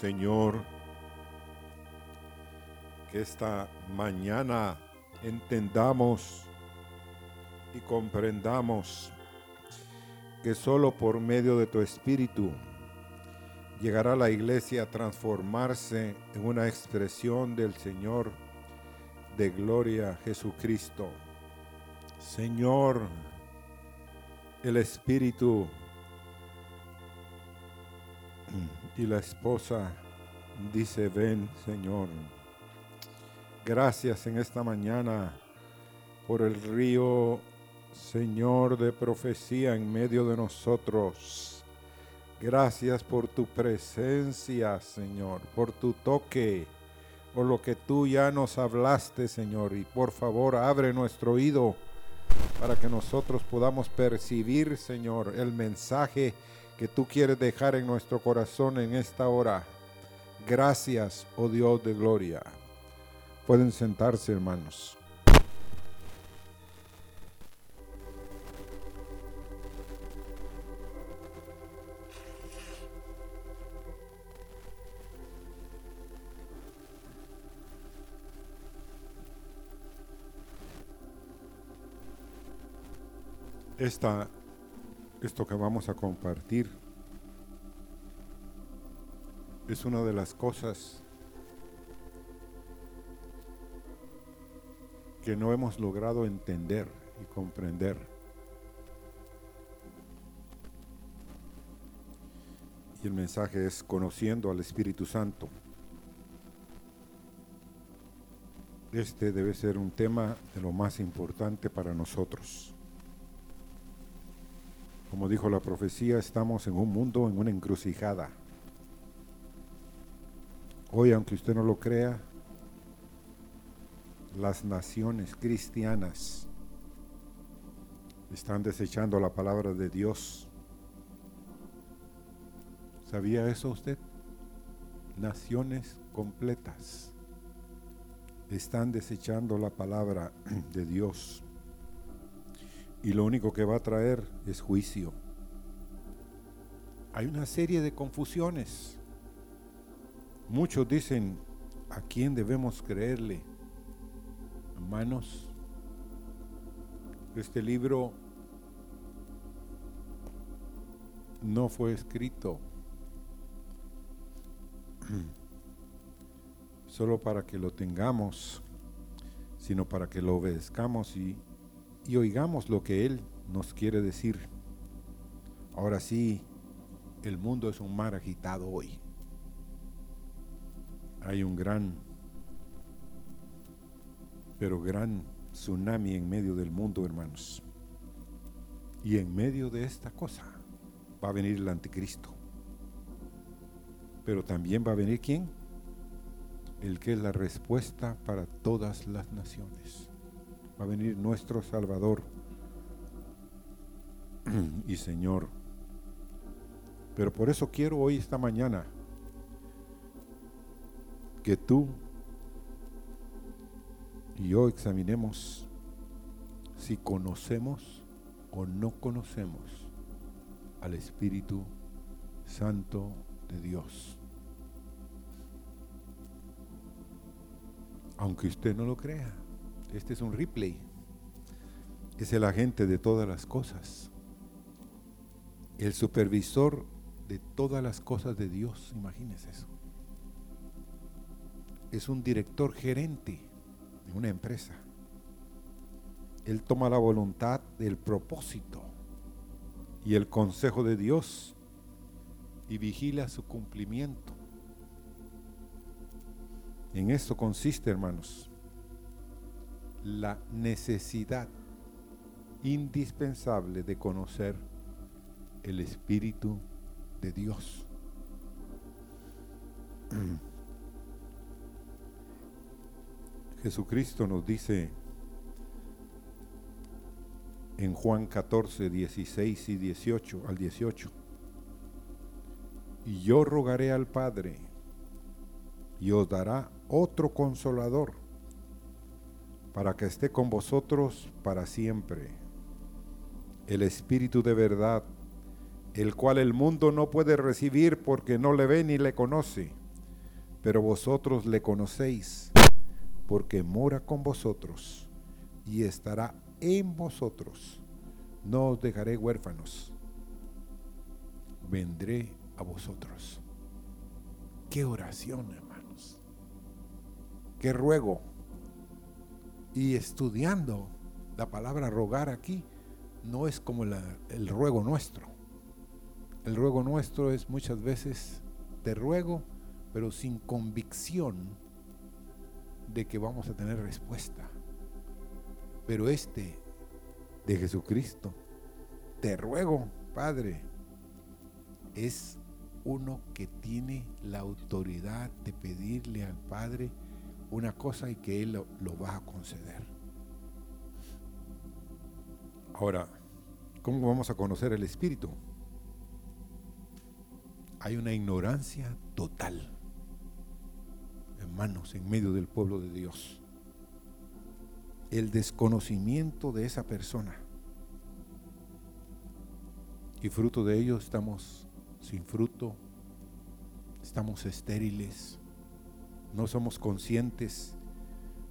Señor, que esta mañana entendamos y comprendamos que solo por medio de tu Espíritu llegará la iglesia a transformarse en una expresión del Señor de gloria Jesucristo. Señor, el Espíritu y la esposa dice, ven Señor. Gracias en esta mañana por el río, Señor, de profecía en medio de nosotros. Gracias por tu presencia, Señor, por tu toque, por lo que tú ya nos hablaste, Señor. Y por favor, abre nuestro oído para que nosotros podamos percibir, Señor, el mensaje que tú quieres dejar en nuestro corazón en esta hora. Gracias, oh Dios de gloria. Pueden sentarse, hermanos. Esto que vamos a compartir es una de las cosas que no hemos logrado entender y comprender. Y el mensaje es conociendo al Espíritu Santo. Este debe ser un tema de lo más importante para nosotros. Como dijo la profecía, estamos en un mundo, en una encrucijada. Hoy, aunque usted no lo crea, las naciones cristianas están desechando la palabra de Dios. ¿Sabía eso usted? Naciones completas están desechando la palabra de Dios. Y lo único que va a traer es juicio. Hay una serie de confusiones. Muchos dicen, ¿a quién debemos creerle? Hermanos, este libro no fue escrito solo para que lo tengamos, sino para que lo obedezcamos y, y oigamos lo que Él nos quiere decir. Ahora sí, el mundo es un mar agitado hoy. Hay un gran, pero gran tsunami en medio del mundo, hermanos. Y en medio de esta cosa, va a venir el anticristo. Pero también va a venir quién? El que es la respuesta para todas las naciones. Va a venir nuestro Salvador y Señor. Pero por eso quiero hoy, esta mañana, que tú y yo examinemos si conocemos o no conocemos al Espíritu Santo de Dios. Aunque usted no lo crea, este es un replay. Es el agente de todas las cosas. El supervisor de todas las cosas de Dios, imagínese eso. Es un director gerente de una empresa. Él toma la voluntad del propósito y el consejo de Dios y vigila su cumplimiento. En esto consiste, hermanos, la necesidad indispensable de conocer el Espíritu de Dios. Jesucristo nos dice en Juan 14, 16 y 18 al 18. Y yo rogaré al Padre y os dará otro consolador para que esté con vosotros para siempre. El Espíritu de verdad, el cual el mundo no puede recibir porque no le ve ni le conoce, pero vosotros le conocéis porque mora con vosotros y estará en vosotros. No os dejaré huérfanos. Vendré a vosotros. Qué oración, hermanos. Qué ruego. Y estudiando la palabra rogar aquí, no es como el ruego nuestro. El ruego nuestro es muchas veces te ruego, pero sin convicción de que vamos a tener respuesta. Pero este de Jesucristo, te ruego, Padre, es uno que tiene la autoridad de pedirle al Padre una cosa y que Él lo, va a conceder. Ahora, ¿cómo vamos a conocer el Espíritu? Hay una ignorancia total, hermanos, en medio del pueblo de Dios el desconocimiento de esa persona. Y fruto de ello estamos sin fruto, estamos estériles, no somos conscientes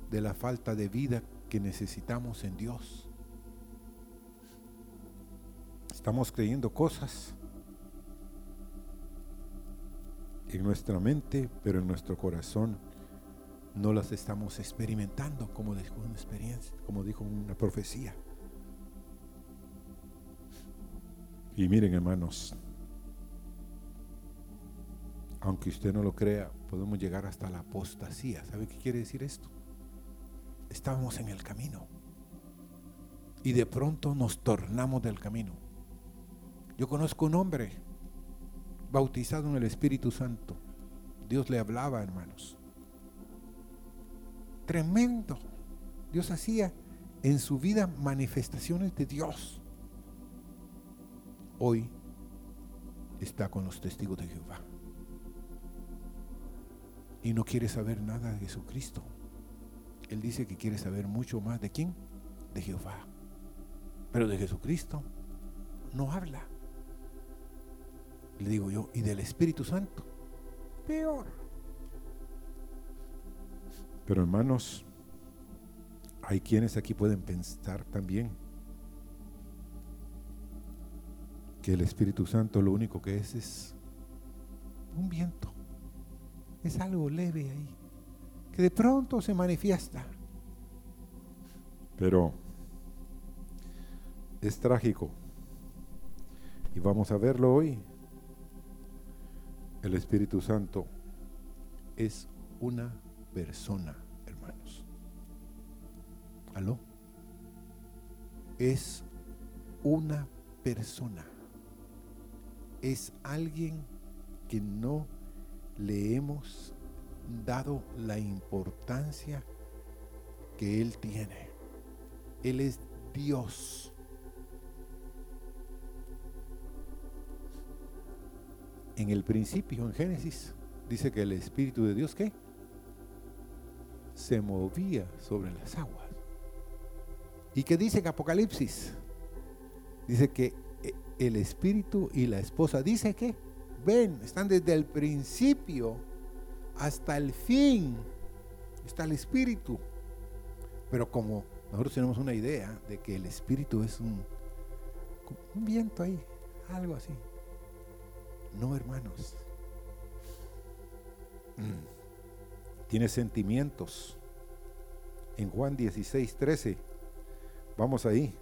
de la falta de vida que necesitamos en Dios. Estamos creyendo cosas en nuestra mente, pero en nuestro corazón no las estamos experimentando como dijo una experiencia, como dijo una profecía. Y miren hermanos, aunque usted no lo crea, podemos llegar hasta la apostasía. ¿Sabe qué quiere decir esto? Estábamos en el camino y de pronto nos tornamos del camino. Yo conozco un hombre bautizado en el Espíritu Santo. Dios le hablaba, hermanos tremendo. Dios hacía en su vida manifestaciones de Dios. Hoy está con los testigos de Jehová. Y no quiere saber nada de Jesucristo. Él dice que quiere saber mucho más de quién? De Jehová. Pero de Jesucristo no habla. Le digo yo, ¿y del Espíritu Santo? Peor. Pero hermanos, hay quienes aquí pueden pensar también que el Espíritu Santo lo único que es es un viento. Es algo leve ahí, que de pronto se manifiesta. Pero es trágico. Y vamos a verlo hoy. El Espíritu Santo es una persona, hermanos. ¿Aló? Es una persona. es alguien que no le hemos dado la importancia que Él tiene. Él es Dios. En el principio, en Génesis, dice que el Espíritu de Dios, ¿qué? Se movía sobre las aguas. ¿Y qué dice en Apocalipsis? Dice que eh, el Espíritu y la esposa, dice que, ven, están desde el principio hasta el fin. Está el Espíritu. Pero como nosotros tenemos una idea de que el Espíritu es un, viento ahí, algo así. No, hermanos. Mm. Tiene sentimientos. En Juan 16, 13. Vamos ahí.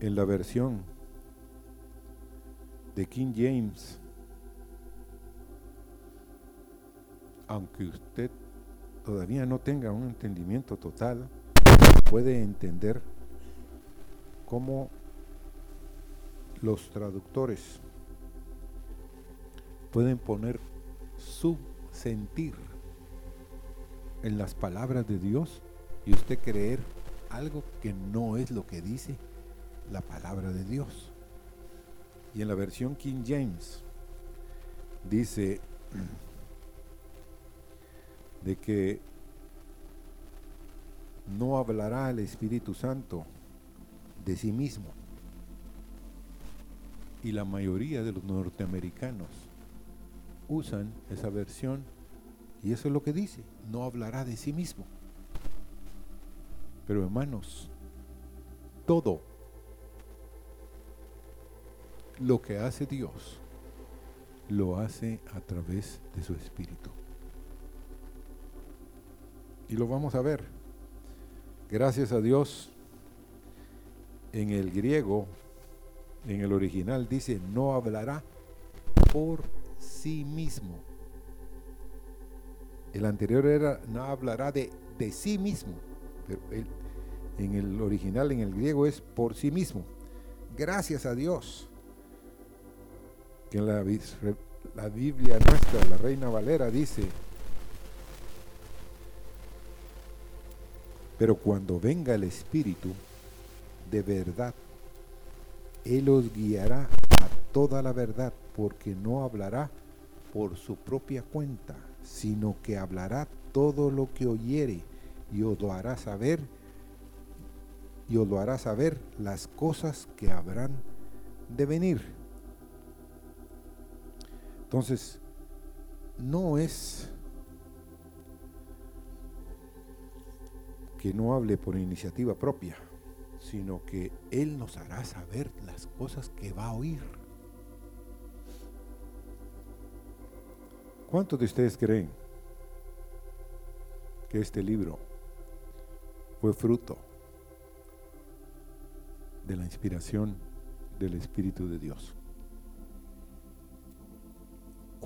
En la versión de King James, aunque usted todavía no tenga un entendimiento total, puede entender cómo los traductores pueden poner su sentir en las palabras de Dios y usted creer algo que no es lo que dice la palabra de Dios. Y en la versión King James dice de que no hablará el Espíritu Santo de sí mismo. Y la mayoría de los norteamericanos usan esa versión y eso es lo que dice, no hablará de sí mismo. Pero hermanos, todo lo que hace Dios lo hace a través de su Espíritu. Y lo vamos a ver. Gracias a Dios, en el griego, en el original dice, no hablará por sí mismo. El anterior era, no hablará de, de sí mismo, pero en el original, en el griego, es por sí mismo. Gracias a Dios que en la, la Biblia nuestra, la Reina Valera, dice, pero cuando venga el Espíritu, de verdad, Él os guiará a toda la verdad, porque no hablará por su propia cuenta, sino que hablará todo lo que oyere y os lo hará saber y os lo hará saber las cosas que habrán de venir. Entonces, no es que no hable por iniciativa propia, sino que Él nos hará saber las cosas que va a oír. ¿Cuántos de ustedes creen que este libro fue fruto de la inspiración del Espíritu de Dios?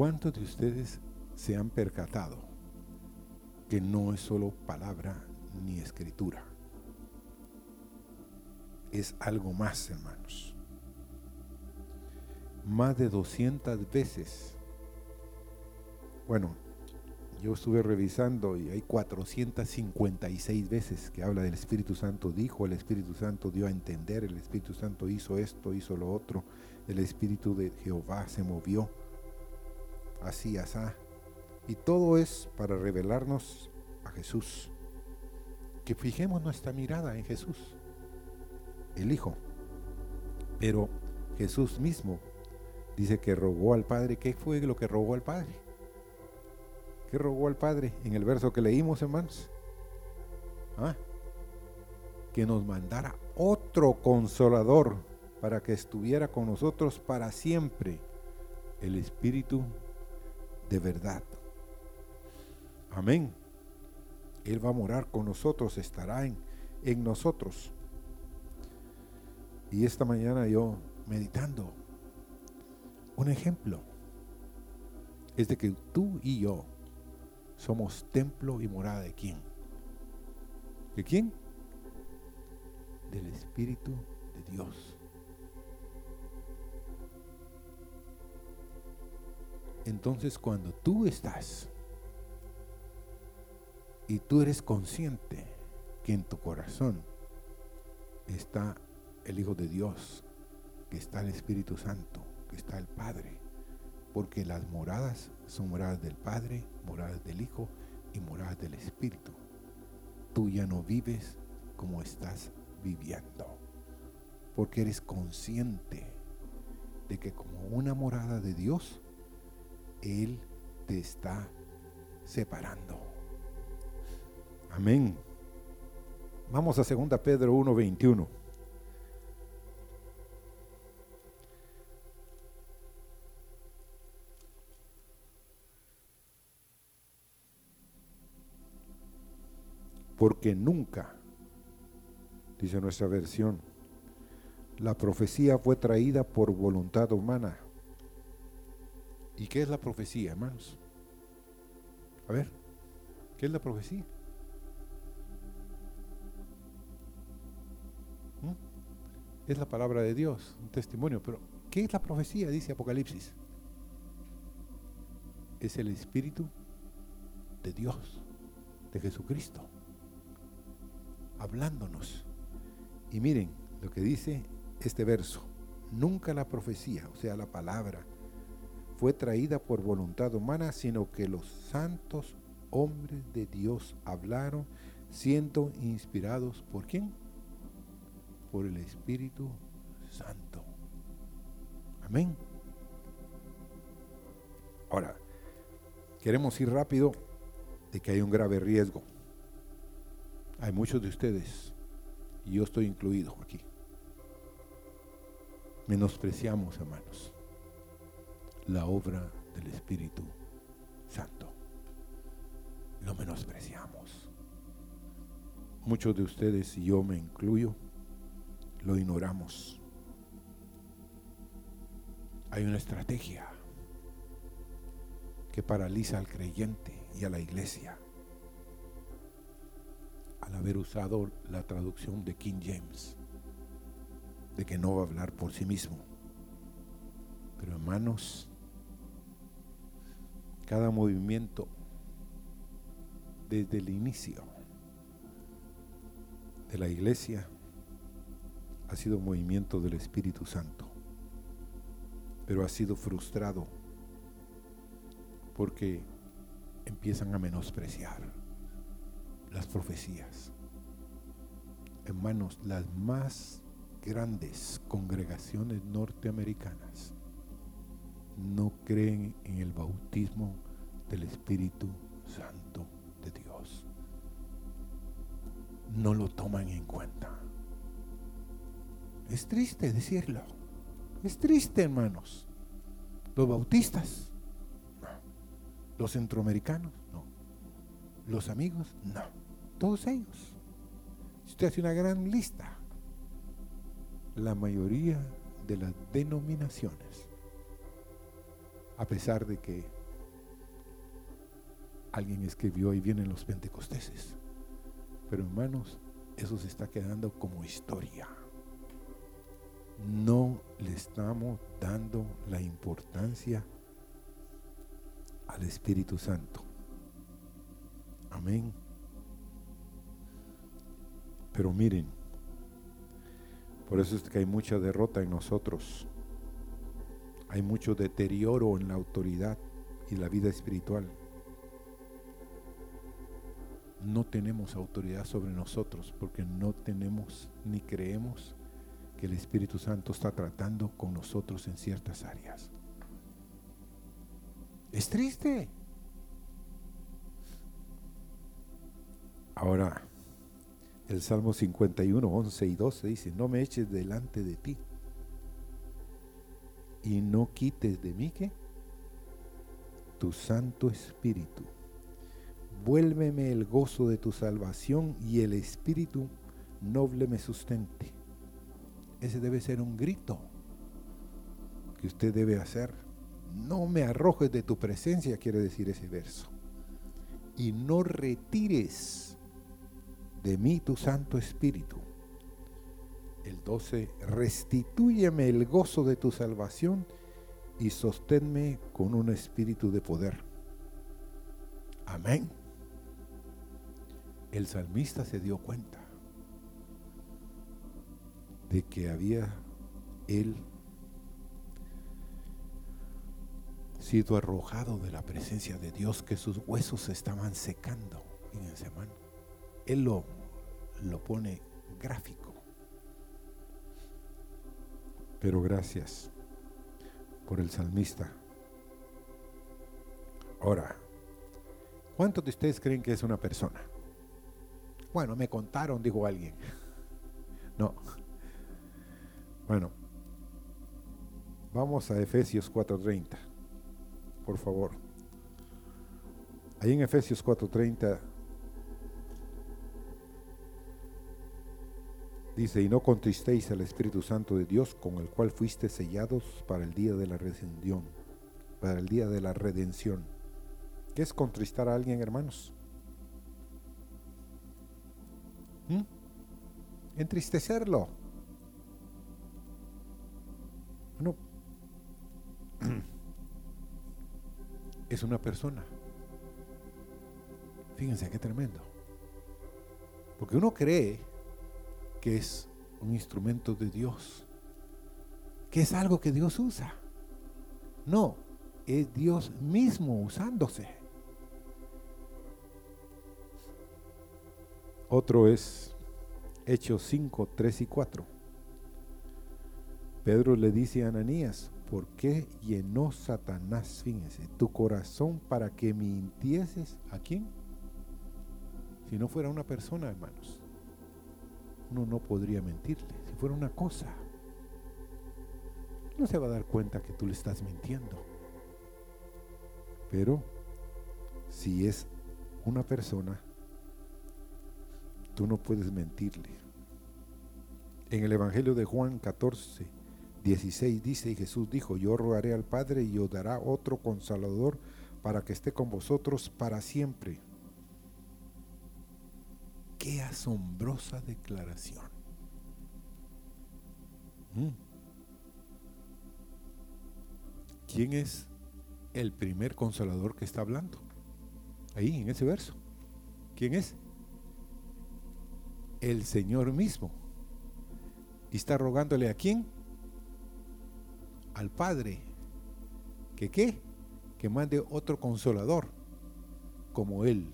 ¿Cuántos de ustedes se han percatado que no es solo palabra ni escritura? Es algo más, hermanos. Más de 200 veces. Bueno, yo estuve revisando y hay 456 veces que habla del Espíritu Santo dijo, el Espíritu Santo dio a entender, el Espíritu Santo hizo esto, hizo lo otro, el Espíritu de Jehová se movió así, asá. Y todo es para revelarnos a Jesús. Que fijemos nuestra mirada en Jesús, el Hijo. Pero Jesús mismo dice que rogó al Padre. ¿Qué fue lo que rogó al Padre? ¿Qué rogó al Padre en el verso que leímos, hermanos? ¿Ah? Que nos mandara otro consolador para que estuviera con nosotros para siempre, el Espíritu de verdad. Amén. Él va a morar con nosotros, estará en, en nosotros. Y esta mañana yo meditando, un ejemplo es de que tú y yo somos templo y morada de quién? ¿De quién? Del Espíritu de Dios. Entonces cuando tú estás y tú eres consciente que en tu corazón está el Hijo de Dios, que está el Espíritu Santo, que está el Padre, porque las moradas son moradas del Padre, moradas del Hijo y moradas del Espíritu. Tú ya no vives como estás viviendo, porque eres consciente de que como una morada de Dios, Él te está separando. Amén. Vamos a 2 Pedro 1:21. Porque nunca, dice nuestra versión, la profecía fue traída por voluntad humana. ¿Y qué es la profecía, hermanos? A ver, ¿qué es la profecía? ¿Mm? Es la palabra de Dios, un testimonio, pero ¿qué es la profecía? Dice Apocalipsis. Es el Espíritu de Dios, de Jesucristo hablándonos. Y miren lo que dice este verso. Nunca la profecía, o sea, la palabra, fue traída por voluntad humana, sino que los santos hombres de Dios hablaron siendo inspirados por quién? Por el Espíritu Santo. Amén. Ahora, queremos ir rápido de que hay un grave riesgo. Hay muchos de ustedes, y yo estoy incluido aquí, menospreciamos, hermanos, la obra del Espíritu Santo. Lo menospreciamos. Muchos de ustedes, y yo me incluyo, lo ignoramos. Hay una estrategia que paraliza al creyente y a la iglesia al haber usado la traducción de King James, de que no va a hablar por sí mismo. Pero hermanos, cada movimiento desde el inicio de la iglesia ha sido movimiento del Espíritu Santo, pero ha sido frustrado porque empiezan a menospreciar las profecías. Hermanos, las más grandes congregaciones norteamericanas no creen en el bautismo del Espíritu Santo de Dios. No lo toman en cuenta. Es triste decirlo. Es triste, hermanos. Los bautistas, no. Los centroamericanos, no. Los amigos, no todos ellos. Si usted hace una gran lista, la mayoría de las denominaciones, a pesar de que alguien escribió y vienen los pentecosteses, pero hermanos, eso se está quedando como historia. No le estamos dando la importancia al Espíritu Santo. Amén. Pero miren, por eso es que hay mucha derrota en nosotros. Hay mucho deterioro en la autoridad y la vida espiritual. No tenemos autoridad sobre nosotros porque no tenemos ni creemos que el Espíritu Santo está tratando con nosotros en ciertas áreas. Es triste. Ahora, el Salmo 51, 11 y 12 dice, no me eches delante de ti y no quites de mí que tu Santo Espíritu. Vuélveme el gozo de tu salvación y el Espíritu noble me sustente. Ese debe ser un grito que usted debe hacer. No me arrojes de tu presencia, quiere decir ese verso. Y no retires de mí tu Santo Espíritu. El 12, restitúyeme el gozo de tu salvación y sosténme con un espíritu de poder. Amén. El salmista se dio cuenta de que había él sido arrojado de la presencia de Dios, que sus huesos se estaban secando. Fíjense, hermano. Él lo, lo pone gráfico. Pero gracias por el salmista. Ahora, ¿cuántos de ustedes creen que es una persona? Bueno, me contaron, dijo alguien. No. Bueno, vamos a Efesios 4:30, por favor. Ahí en Efesios 4:30 Dice, y no contristéis al Espíritu Santo de Dios, con el cual fuiste sellados para el día de la redención. Para el día de la redención. ¿Qué es contristar a alguien, hermanos? ¿Mm? Entristecerlo. No. Es una persona. Fíjense qué tremendo. Porque uno cree que es un instrumento de Dios, que es algo que Dios usa. No, es Dios mismo usándose. Otro es Hechos 5, 3 y 4. Pedro le dice a Ananías, ¿por qué llenó Satanás, fíjense, tu corazón para que mintieses a quién? Si no fuera una persona, hermanos uno no podría mentirle. Si fuera una cosa, no se va a dar cuenta que tú le estás mintiendo. Pero si es una persona, tú no puedes mentirle. En el Evangelio de Juan 14, 16 dice, y Jesús dijo, yo rogaré al Padre y os dará otro consolador para que esté con vosotros para siempre Qué asombrosa declaración. Mm. ¿Quién es el primer consolador que está hablando? Ahí, en ese verso. ¿Quién es? El Señor mismo. Y está rogándole a quién? Al Padre. ¿Que qué? Que mande otro consolador como Él,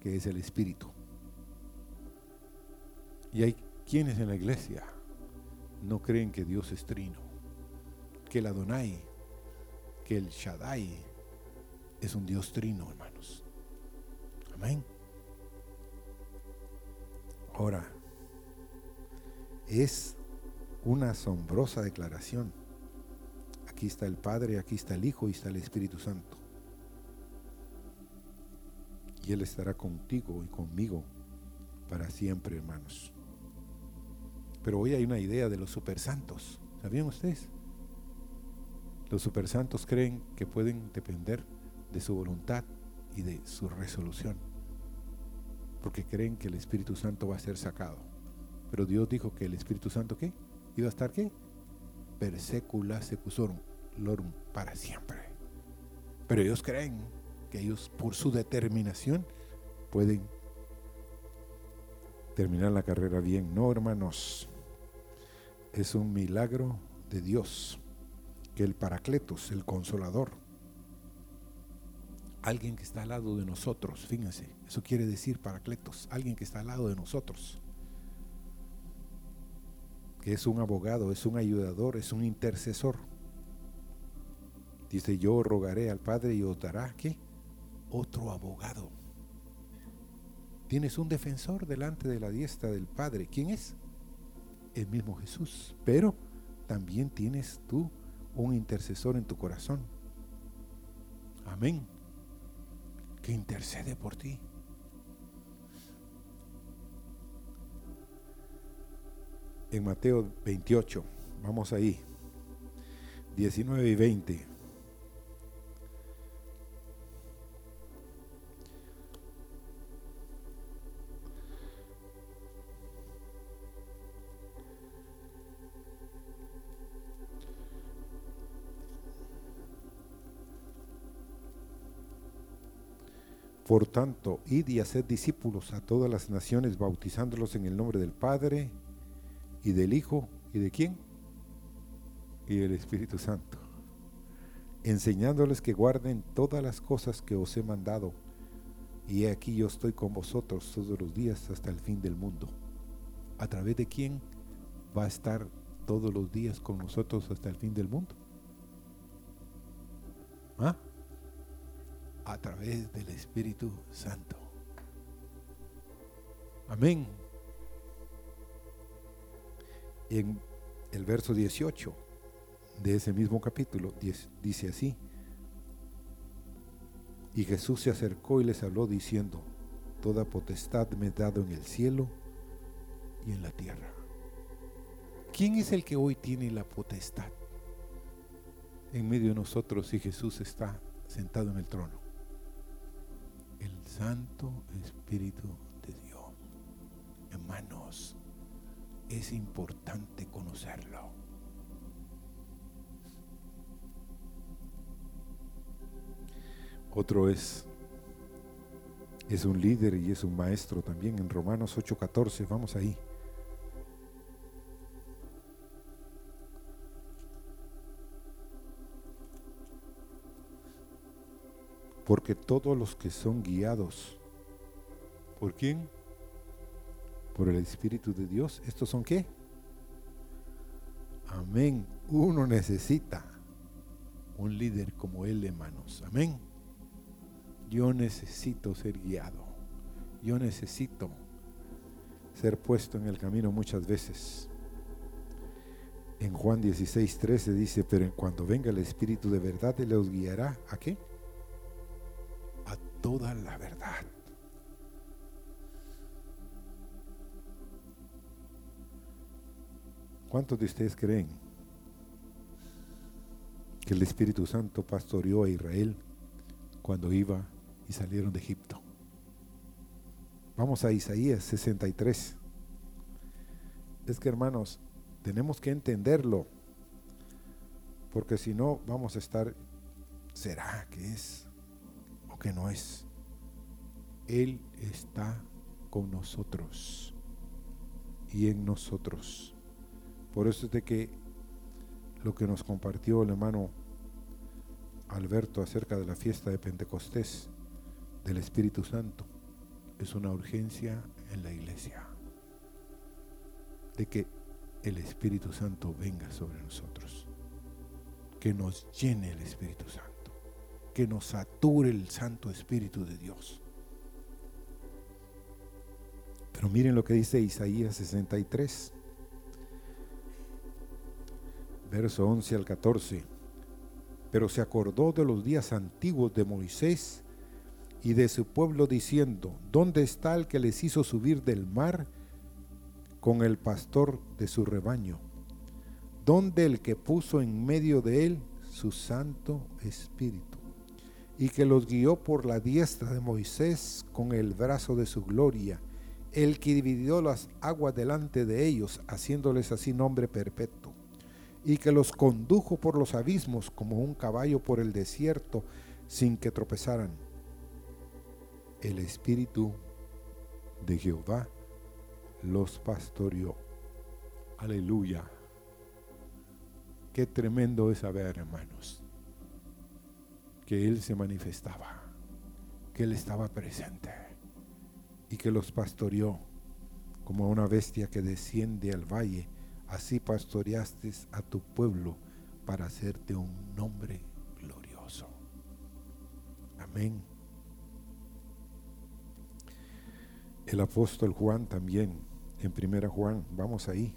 que es el Espíritu. Y hay quienes en la iglesia no creen que Dios es trino, que el Adonai, que el Shaddai es un Dios trino, hermanos. Amén. Ahora, es una asombrosa declaración. Aquí está el Padre, aquí está el Hijo y está el Espíritu Santo. Y Él estará contigo y conmigo para siempre, hermanos. Pero hoy hay una idea de los supersantos. ¿Sabían ustedes? Los supersantos creen que pueden depender de su voluntad y de su resolución. Porque creen que el Espíritu Santo va a ser sacado. Pero Dios dijo que el Espíritu Santo, ¿qué? ¿Iba a estar qué? Per secula secusorum, lorum, para siempre. Pero ellos creen que ellos, por su determinación, pueden terminar la carrera bien. No, hermanos es un milagro de Dios, que el Paracletos, el Consolador, alguien que está al lado de nosotros, fíjense, eso quiere decir Paracletos, alguien que está al lado de nosotros, que es un abogado, es un ayudador, es un intercesor. Dice, yo rogaré al Padre y os dará. Otro abogado. Tienes un defensor delante de la diestra del Padre. ¿Quién es? El mismo Jesús, pero también tienes tú un intercesor en tu corazón. Amén. Que intercede por ti. En Mateo 28, vamos ahí, 19 y 20. Por tanto, id y haced discípulos a todas las naciones, bautizándolos en el nombre del Padre y del Hijo y de quién? Y del Espíritu Santo, enseñándoles que guarden todas las cosas que os he mandado. Y he aquí yo estoy con vosotros todos los días hasta el fin del mundo. ¿A través de quién va a estar todos los días con nosotros hasta el fin del mundo? ¿Ah? A través del Espíritu Santo. Amén. En el verso 18 de ese mismo capítulo dice así. Y Jesús se acercó y les habló diciendo, Toda potestad me he dado en el cielo y en la tierra. ¿Quién es el que hoy tiene la potestad? En medio de nosotros y Jesús está sentado en el trono. Santo Espíritu de Dios. Hermanos, es importante conocerlo. Otro es, es un líder y es un maestro también en Romanos 8:14, vamos ahí. Porque todos los que son guiados, ¿por quién? Por el Espíritu de Dios. ¿Estos son qué? Amén. Uno necesita un líder como él, hermanos. Amén. Yo necesito ser guiado. Yo necesito ser puesto en el camino muchas veces. En Juan 16, 13 dice, pero cuando venga el Espíritu de verdad, Él los guiará a qué? Toda la verdad. ¿Cuántos de ustedes creen que el Espíritu Santo pastoreó a Israel cuando iba y salieron de Egipto? Vamos a Isaías 63. Es que hermanos, tenemos que entenderlo, porque si no vamos a estar, ¿será que es? Que no es. Él está con nosotros y en nosotros. Por eso es de que lo que nos compartió el hermano Alberto acerca de la fiesta de Pentecostés del Espíritu Santo es una urgencia en la iglesia. De que el Espíritu Santo venga sobre nosotros. Que nos llene el Espíritu Santo que nos sature el Santo Espíritu de Dios. Pero miren lo que dice Isaías 63, verso 11 al 14. Pero se acordó de los días antiguos de Moisés y de su pueblo diciendo, ¿dónde está el que les hizo subir del mar con el pastor de su rebaño? ¿Dónde el que puso en medio de él su Santo Espíritu? Y que los guió por la diestra de Moisés con el brazo de su gloria, el que dividió las aguas delante de ellos, haciéndoles así nombre perpetuo, y que los condujo por los abismos como un caballo por el desierto, sin que tropezaran. El Espíritu de Jehová los pastoreó. Aleluya. Qué tremendo es saber, hermanos que Él se manifestaba, que Él estaba presente y que los pastoreó como una bestia que desciende al valle. Así pastoreaste a tu pueblo para hacerte un nombre glorioso. Amén. El apóstol Juan también, en primera Juan, vamos ahí,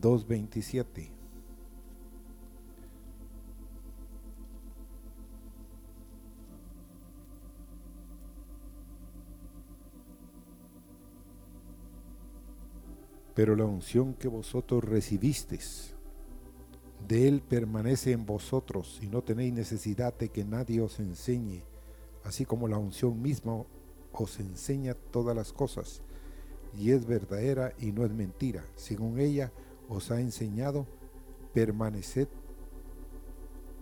2.27. Pero la unción que vosotros recibisteis, de Él permanece en vosotros y no tenéis necesidad de que nadie os enseñe, así como la unción misma os enseña todas las cosas, y es verdadera y no es mentira. Según ella os ha enseñado, permaneced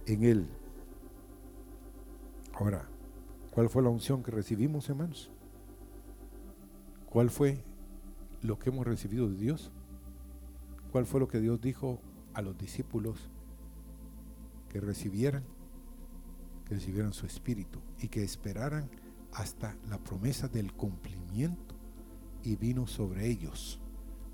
en Él. Ahora, ¿Cuál fue la unción que recibimos, hermanos? ¿Cuál fue lo que hemos recibido de Dios? ¿Cuál fue lo que Dios dijo a los discípulos que recibieran? Que recibieran su espíritu y que esperaran hasta la promesa del cumplimiento y vino sobre ellos.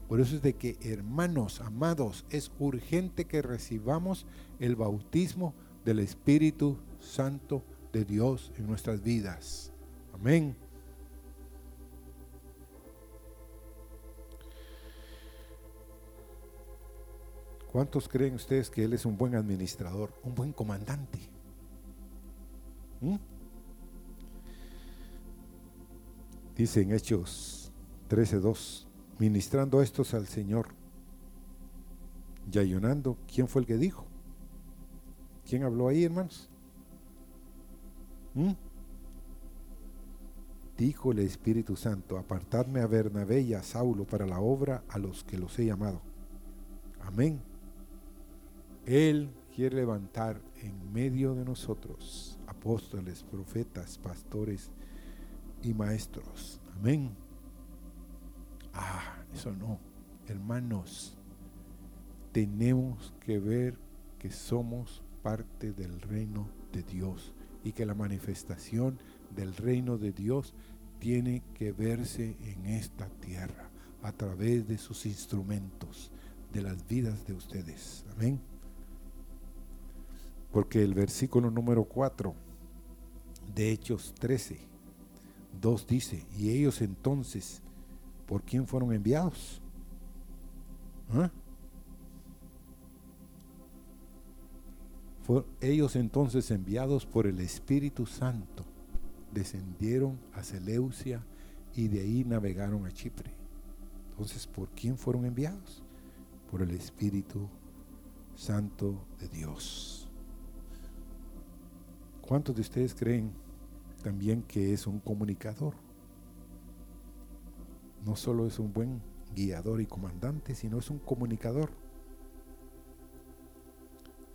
Por eso es de que, hermanos, amados, es urgente que recibamos el bautismo del Espíritu Santo de Dios en nuestras vidas. Amén. ¿Cuántos creen ustedes que Él es un buen administrador, un buen comandante? ¿Mm? Dice en Hechos 13:2, ministrando estos al Señor y ayunando, ¿quién fue el que dijo? ¿Quién habló ahí, hermanos? ¿Mm? Dijo el Espíritu Santo, apartadme a Bernabé y a Saulo para la obra a los que los he llamado. Amén. Él quiere levantar en medio de nosotros apóstoles, profetas, pastores y maestros. Amén. Ah, eso no. Hermanos, tenemos que ver que somos parte del reino de Dios y que la manifestación del reino de Dios tiene que verse en esta tierra a través de sus instrumentos, de las vidas de ustedes. Amén. Porque el versículo número 4 de Hechos 13, 2 dice, y ellos entonces, ¿por quién fueron enviados? ¿Ah? ellos entonces enviados por el Espíritu Santo descendieron a Seleucia y de ahí navegaron a Chipre. Entonces, ¿por quién fueron enviados? Por el Espíritu Santo de Dios. ¿Cuántos de ustedes creen también que es un comunicador? No solo es un buen guiador y comandante, sino es un comunicador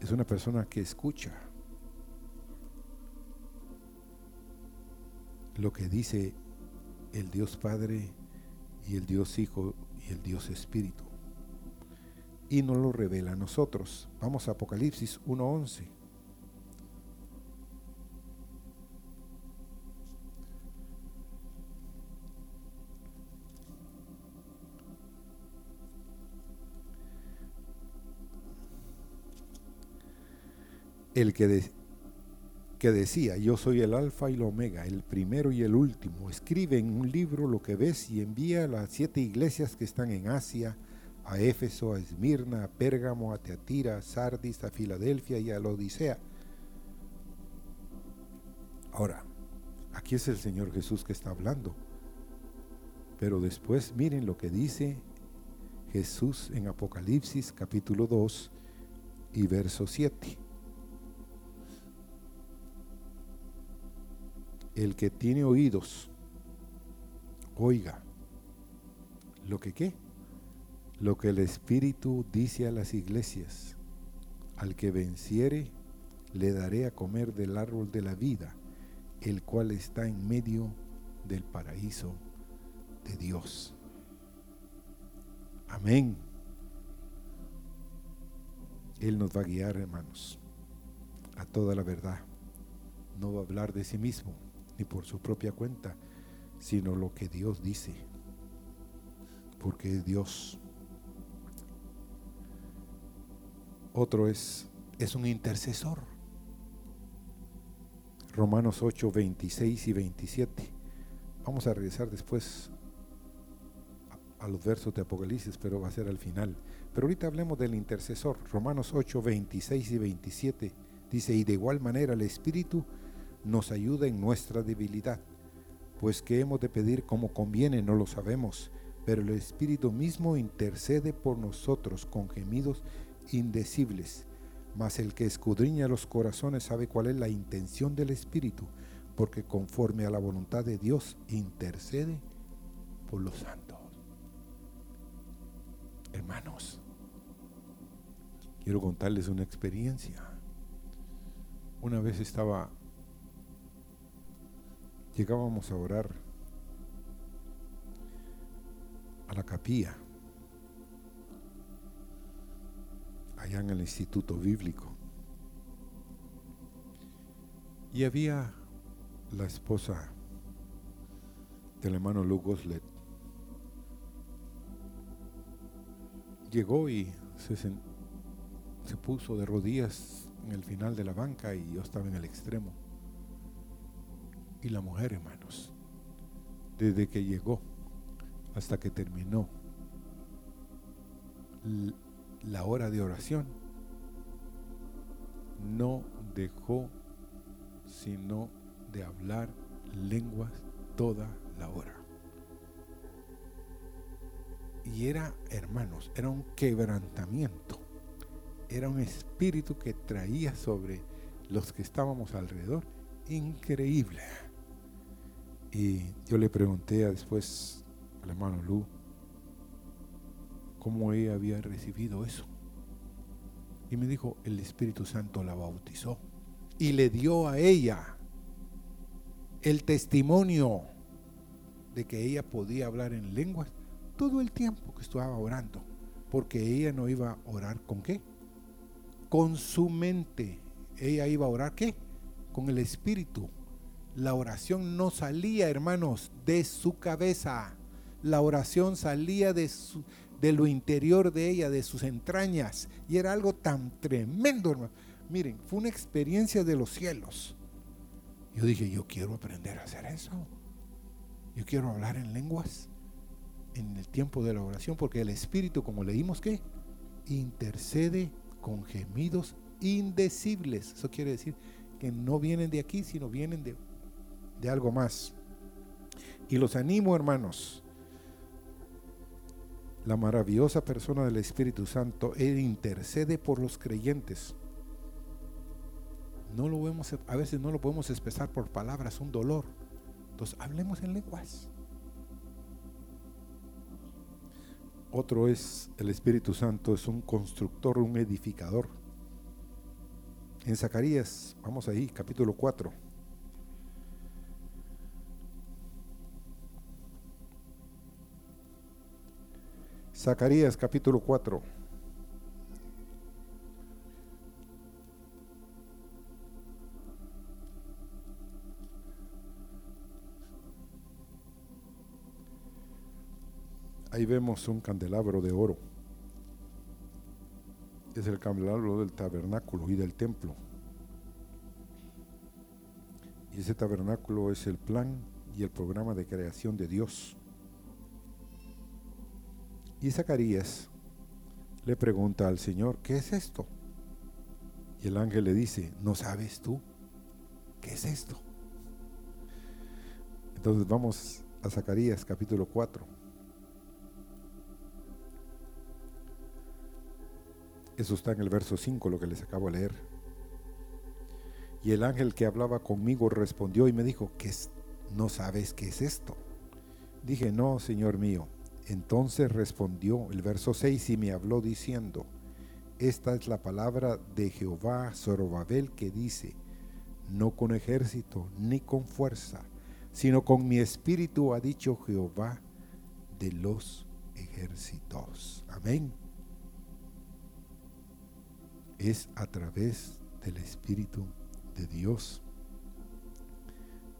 es una persona que escucha lo que dice el Dios Padre y el Dios Hijo y el Dios Espíritu. Y nos lo revela a nosotros. Vamos a Apocalipsis 1.11. el que, que decía, yo soy el alfa y el omega, el primero y el último, escribe en un libro lo que ves y envía a las siete iglesias que están en Asia, a Éfeso, a Esmirna, a Pérgamo, a Teatira, a Sardis, a Filadelfia y a la Odisea. Ahora, aquí es el Señor Jesús que está hablando. Pero después miren lo que dice Jesús en Apocalipsis capítulo 2 y verso 7. El que tiene oídos, oiga lo que qué, lo que el Espíritu dice a las iglesias. Al que venciere, le daré a comer del árbol de la vida, el cual está en medio del paraíso de Dios. Amén. Él nos va a guiar, hermanos, a toda la verdad. No va a hablar de sí mismo, ni por su propia cuenta, sino lo que Dios dice, porque es Dios. Otro es, es un intercesor. Romanos 8, 26 y 27. Vamos a regresar después a, los versos de Apocalipsis, pero va a ser al final. Pero ahorita hablemos del intercesor. Romanos 8, 26 y 27 dice, y de igual manera el Espíritu nos ayuda en nuestra debilidad, pues que hemos de pedir como conviene no lo sabemos, pero el Espíritu mismo intercede por nosotros con gemidos indecibles. Mas el que escudriña los corazones sabe cuál es la intención del Espíritu, porque conforme a la voluntad de Dios intercede por los santos. Hermanos, quiero contarles una experiencia. Una vez estaba llegábamos a orar a la capilla, allá en el Instituto Bíblico. Y había la esposa del hermano Luke Goslet. Llegó y se, se puso de rodillas en el final de la banca y yo estaba en el extremo. Y la mujer, hermanos, desde que llegó hasta que terminó la hora de oración, no dejó sino de hablar lenguas toda la hora. Y era, hermanos, era un quebrantamiento, era un espíritu que traía sobre los que estábamos alrededor, increíble. Y yo le pregunté a después al hermano Lu cómo ella había recibido eso. Y me dijo, el Espíritu Santo la bautizó y le dio a ella el testimonio de que ella podía hablar en lenguas todo el tiempo que estaba orando, porque ella no iba a orar con qué? Con su mente. Ella iba a orar qué? Con el espíritu. La oración no salía, hermanos, de su cabeza. La oración salía de su de lo interior de ella, de sus entrañas, y era algo tan tremendo, hermano. Miren, fue una experiencia de los cielos. Yo dije, yo quiero aprender a hacer eso. Yo quiero hablar en lenguas en el tiempo de la oración, porque el Espíritu, como leímos que, intercede con gemidos indecibles. Eso quiere decir que no vienen de aquí, sino vienen de, de algo más. Y los animo, hermanos. La maravillosa persona del Espíritu Santo, Él intercede por los creyentes. No lo vemos, a veces no lo podemos expresar por palabras, un dolor. Entonces, hablemos en lenguas. Otro es el Espíritu Santo, es un constructor, un edificador. En Zacarías, vamos ahí, capítulo 4. Zacarías capítulo 4. Ahí vemos un candelabro de oro. Es el candelabro del tabernáculo y del templo. Y ese tabernáculo es el plan y el programa de creación de Dios. Y Zacarías le pregunta al Señor, ¿qué es esto? Y el ángel le dice, ¿no sabes tú qué es esto? Entonces vamos a Zacarías capítulo 4. Eso está en el verso 5, lo que les acabo de leer. Y el ángel que hablaba conmigo respondió y me dijo, ¿qué? ¿No sabes qué es esto? Dije, no, Señor mío. Entonces respondió el verso 6 y me habló diciendo, esta es la palabra de Jehová Zorobabel que dice, no con ejército ni con fuerza, sino con mi espíritu ha dicho Jehová de los ejércitos. Amén. Es a través del Espíritu de Dios.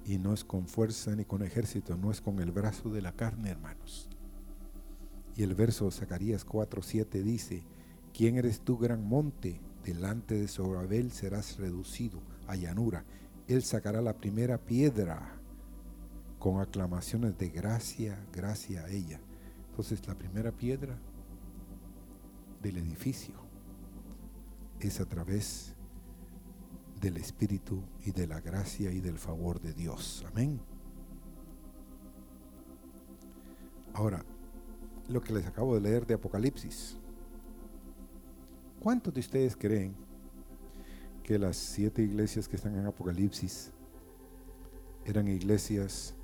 Y no es con fuerza ni con ejército, no es con el brazo de la carne, hermanos. Y el verso Zacarías 4:7 dice, ¿quién eres tú, gran monte? Delante de Zorabel serás reducido a llanura. Él sacará la primera piedra con aclamaciones de gracia, gracia a ella. Entonces la primera piedra del edificio es a través del Espíritu y de la gracia y del favor de Dios. Amén. Ahora, lo que les acabo de leer de Apocalipsis. ¿Cuántos de ustedes creen que las siete iglesias que están en Apocalipsis eran iglesias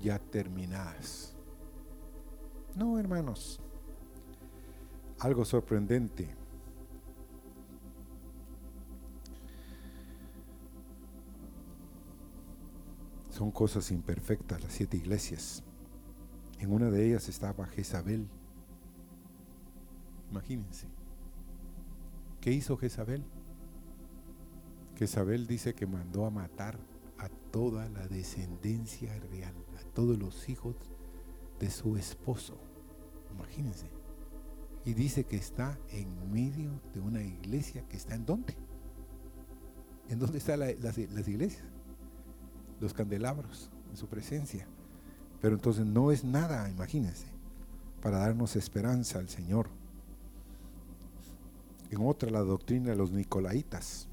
ya terminadas? No, hermanos. Algo sorprendente. Son cosas imperfectas las siete iglesias. En una de ellas estaba Jezabel. Imagínense. ¿Qué hizo Jezabel? Jezabel dice que mandó a matar a toda la descendencia real, a todos los hijos de su esposo. Imagínense. Y dice que está en medio de una iglesia que está en dónde? ¿En dónde están las, iglesias? Los candelabros, en su presencia. Pero entonces no es nada, imagínense, para darnos esperanza al Señor. En otra, la doctrina de los nicolaitas.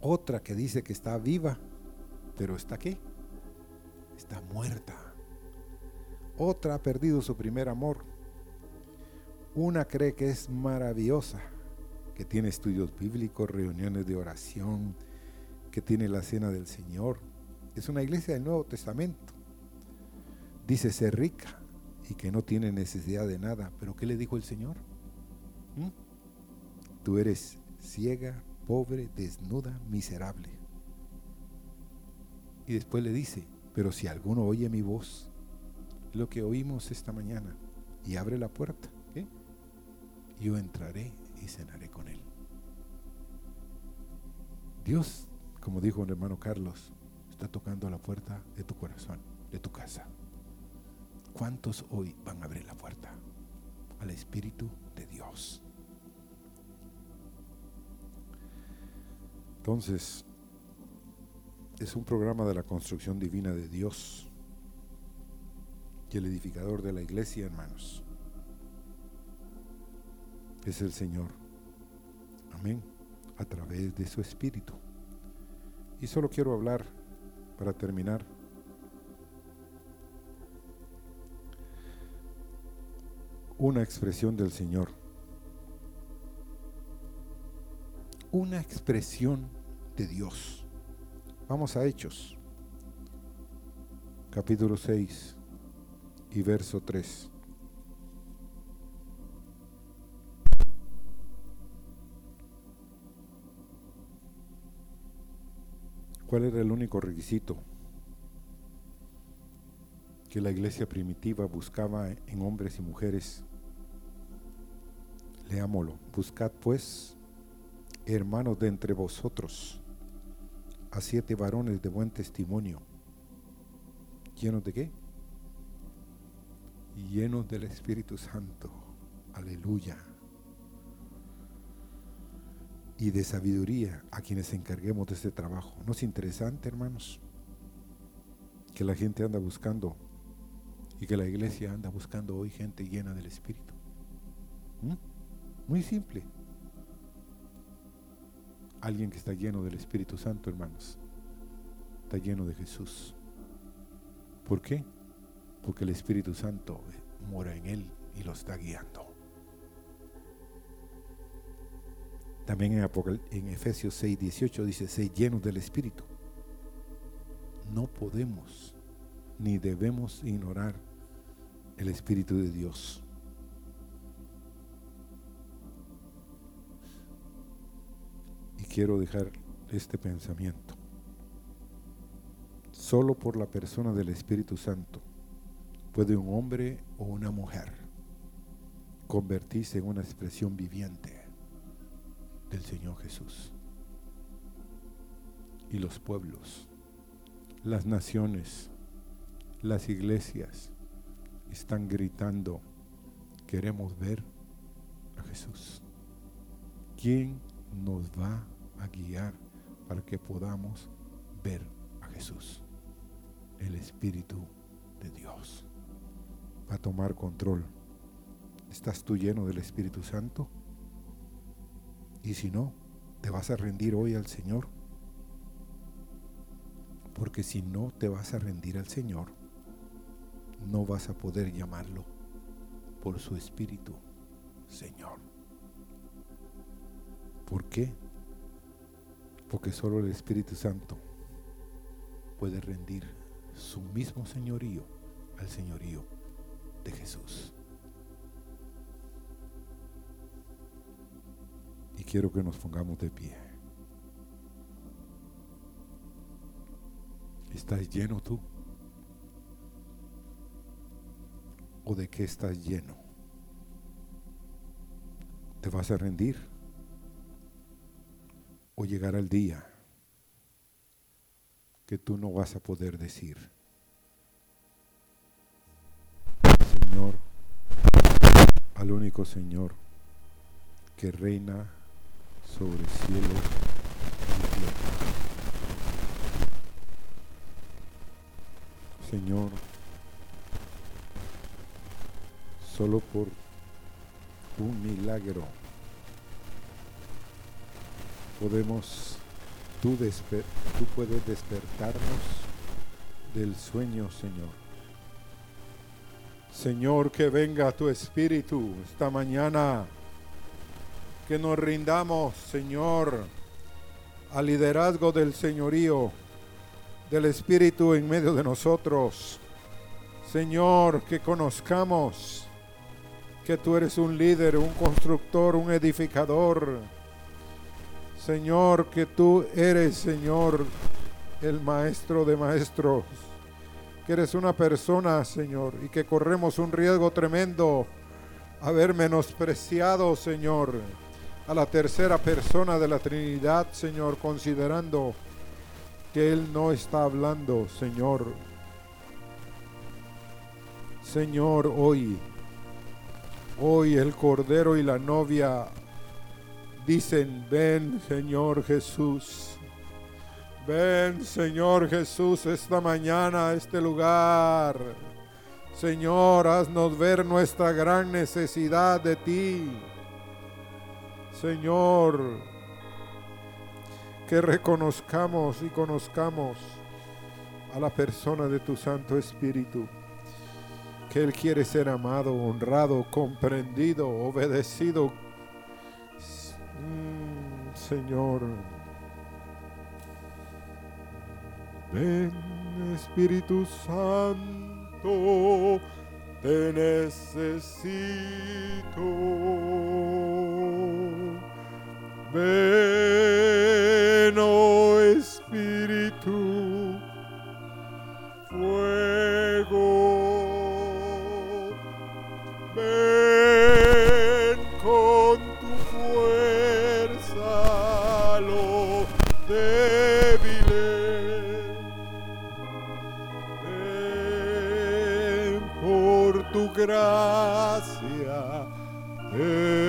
Otra que dice que está viva, pero está qué? Está muerta. Otra ha perdido su primer amor. Una cree que es maravillosa, que tiene estudios bíblicos, reuniones de oración, que tiene la cena del Señor. Es una iglesia del Nuevo Testamento. Dice ser rica y que no tiene necesidad de nada. Pero ¿qué le dijo el Señor? ¿Mm? Tú eres ciega, pobre, desnuda, miserable. Y después le dice, pero si alguno oye mi voz, lo que oímos esta mañana, y abre la puerta, yo entraré y cenaré con él. Dios, como dijo el hermano Carlos, está tocando la puerta de tu corazón, de tu casa. ¿Cuántos hoy van a abrir la puerta al Espíritu de Dios? Entonces, es un programa de la construcción divina de Dios y el edificador de la iglesia, hermanos, es el Señor. Amén. A través de su Espíritu. Y solo quiero hablar, para terminar, una expresión del Señor. Una expresión de Dios. Vamos a Hechos, capítulo 6 y verso 3. ¿Cuál era el único requisito que la iglesia primitiva buscaba en hombres y mujeres? Leámoslo. Buscad pues hermanos de entre vosotros, a siete varones de buen testimonio, llenos de qué? Llenos del Espíritu Santo, aleluya, y de sabiduría a quienes encarguemos de este trabajo. ¿No es interesante, hermanos? Que la gente anda buscando y que la iglesia anda buscando hoy gente llena del Espíritu. ¿Mm? Muy simple. Alguien que está lleno del Espíritu Santo, hermanos. Está lleno de Jesús. ¿Por qué? Porque el Espíritu Santo mora en él y lo está guiando. También en, Efesios 6, 18 dice, sé llenos del Espíritu. No podemos ni debemos ignorar el Espíritu de Dios. quiero dejar este pensamiento. Solo por la persona del Espíritu Santo puede un hombre o una mujer convertirse en una expresión viviente del Señor Jesús. Y los pueblos, las naciones, las iglesias están gritando, queremos ver a Jesús. ¿Quién nos va a guiar para que podamos ver a Jesús. El Espíritu de Dios va a tomar control. ¿Estás tú lleno del Espíritu Santo? Y si no, te vas a rendir hoy al Señor. Porque si no te vas a rendir al Señor, no vas a poder llamarlo por su Espíritu, Señor. ¿Por qué? porque solo el Espíritu Santo puede rendir su mismo señorío al señorío de Jesús. Quiero que nos pongamos de pie. ¿Estás lleno tú? ¿O de qué estás lleno? ¿Te vas a rendir? ¿O llegará el día que tú no vas a poder decir, Señor, al único Señor que reina sobre cielo tierra? Señor, solo por un milagro podemos, tú, desper- tú puedes despertarnos del sueño, Señor. Señor, que venga tu espíritu esta mañana, que nos rindamos, Señor, al liderazgo del señorío, del espíritu en medio de nosotros. Señor, que conozcamos que tú eres un líder, un constructor, un edificador. Señor, que tú eres, Señor, el maestro de maestros. Que eres una persona, Señor, y que corremos un riesgo tremendo haber menospreciado, Señor, a la tercera persona de la Trinidad, Señor, considerando que Él no está hablando, Señor. Señor, hoy, hoy el Cordero y la novia dicen, ven Señor Jesús. Ven Señor Jesús esta mañana a este lugar. Señor, haznos ver nuestra gran necesidad de ti. Señor, que reconozcamos y conozcamos a la persona de tu Santo Espíritu, que Él quiere ser amado, honrado, comprendido, obedecido. Mm, Señor, ven Espíritu Santo, te necesito. Ven, oh Espíritu, fuego. Ven con tu fuerza a los débiles. Ven por tu gracia, te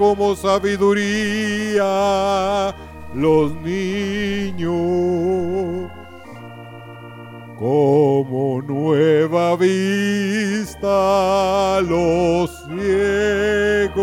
como sabiduría los niños como nueva vista los ciegos.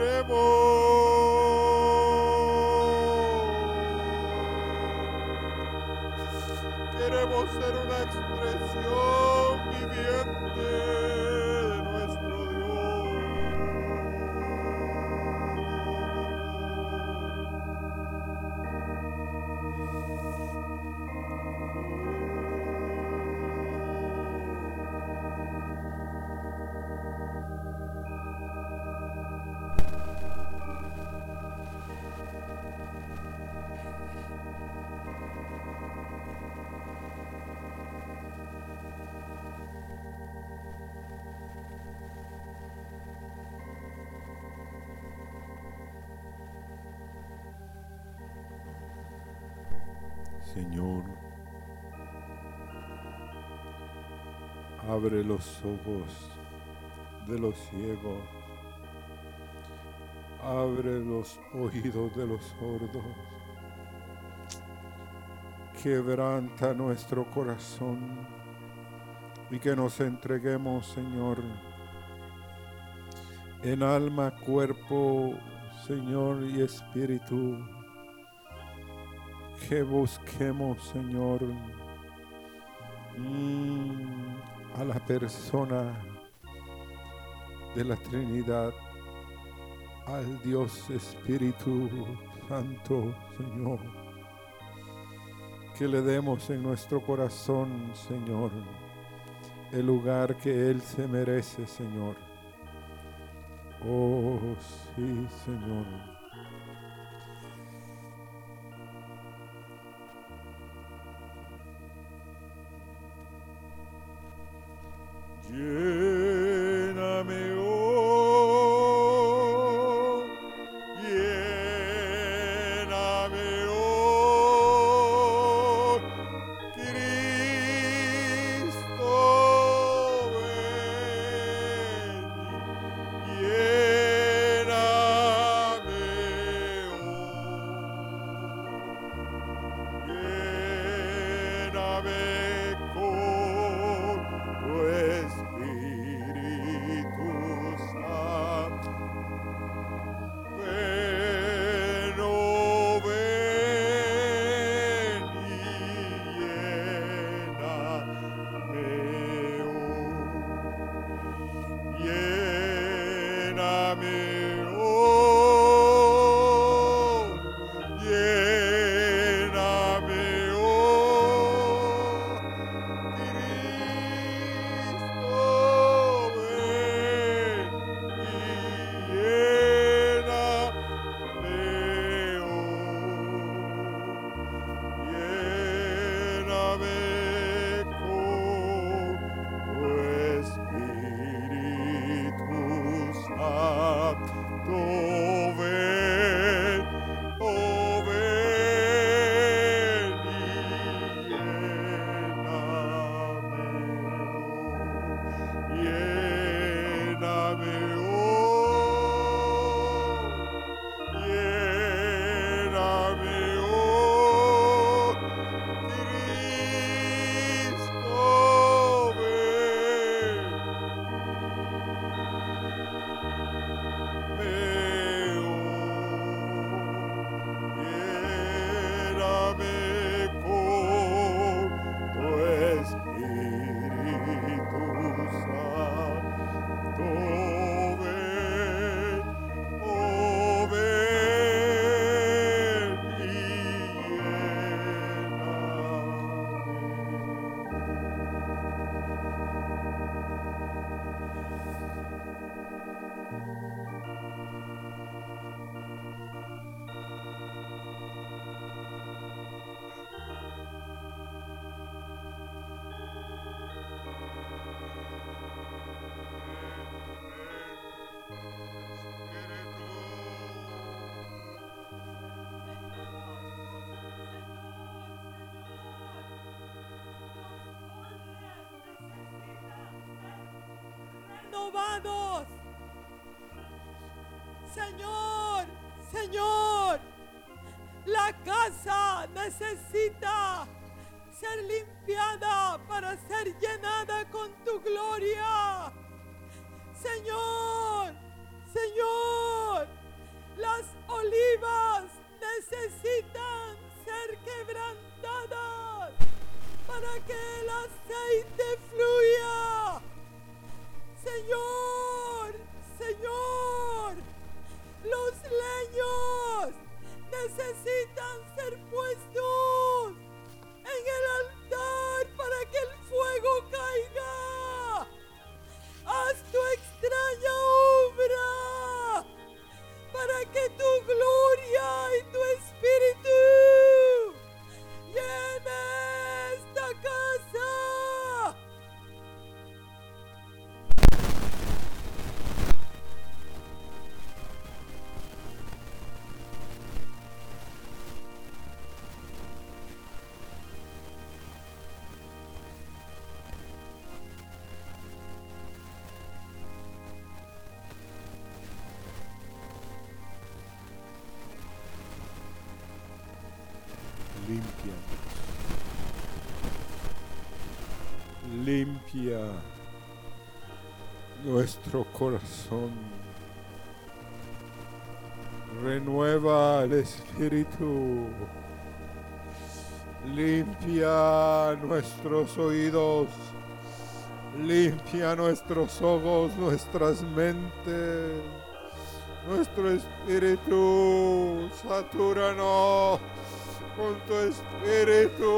iremos. Señor, abre los ojos de los ciegos, abre los oídos de los sordos, quebranta nuestro corazón y que nos entreguemos, Señor, en alma, cuerpo, Señor y espíritu que busquemos, Señor, mm, a la persona de la Trinidad, al Dios Espíritu Santo, Señor. Que le demos en nuestro corazón, Señor, el lugar que Él se merece, Señor. Oh, sí, Señor. Señor, Señor, la casa necesita ser limpiada para ser llenada con tu gloria. Señor, Señor, las olivas necesitan ser quebrantadas para que el aceite fluya. Señor, Señor, los leños necesitan ser puestos en el altar para que el fuego caiga. Haz tu extraña obra para que tu gloria y tu espíritu corazón. Renueva el espíritu. Limpia nuestros oídos. Limpia nuestros ojos, nuestras mentes. Nuestro espíritu. Satúranos con tu espíritu.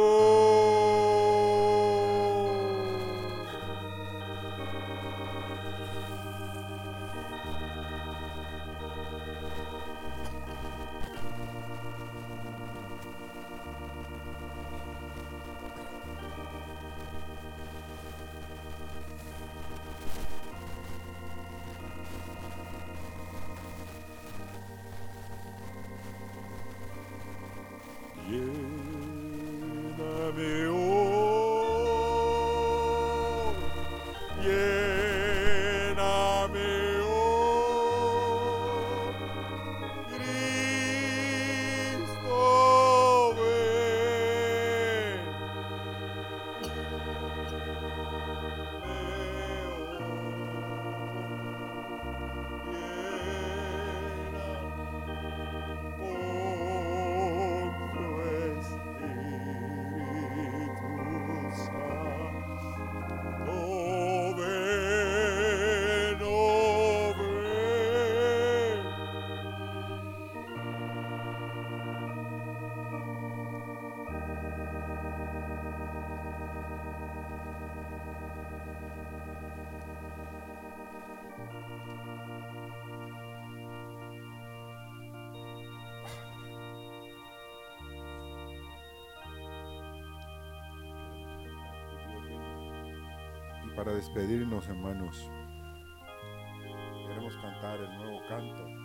Para despedirnos, hermanos, queremos cantar el nuevo canto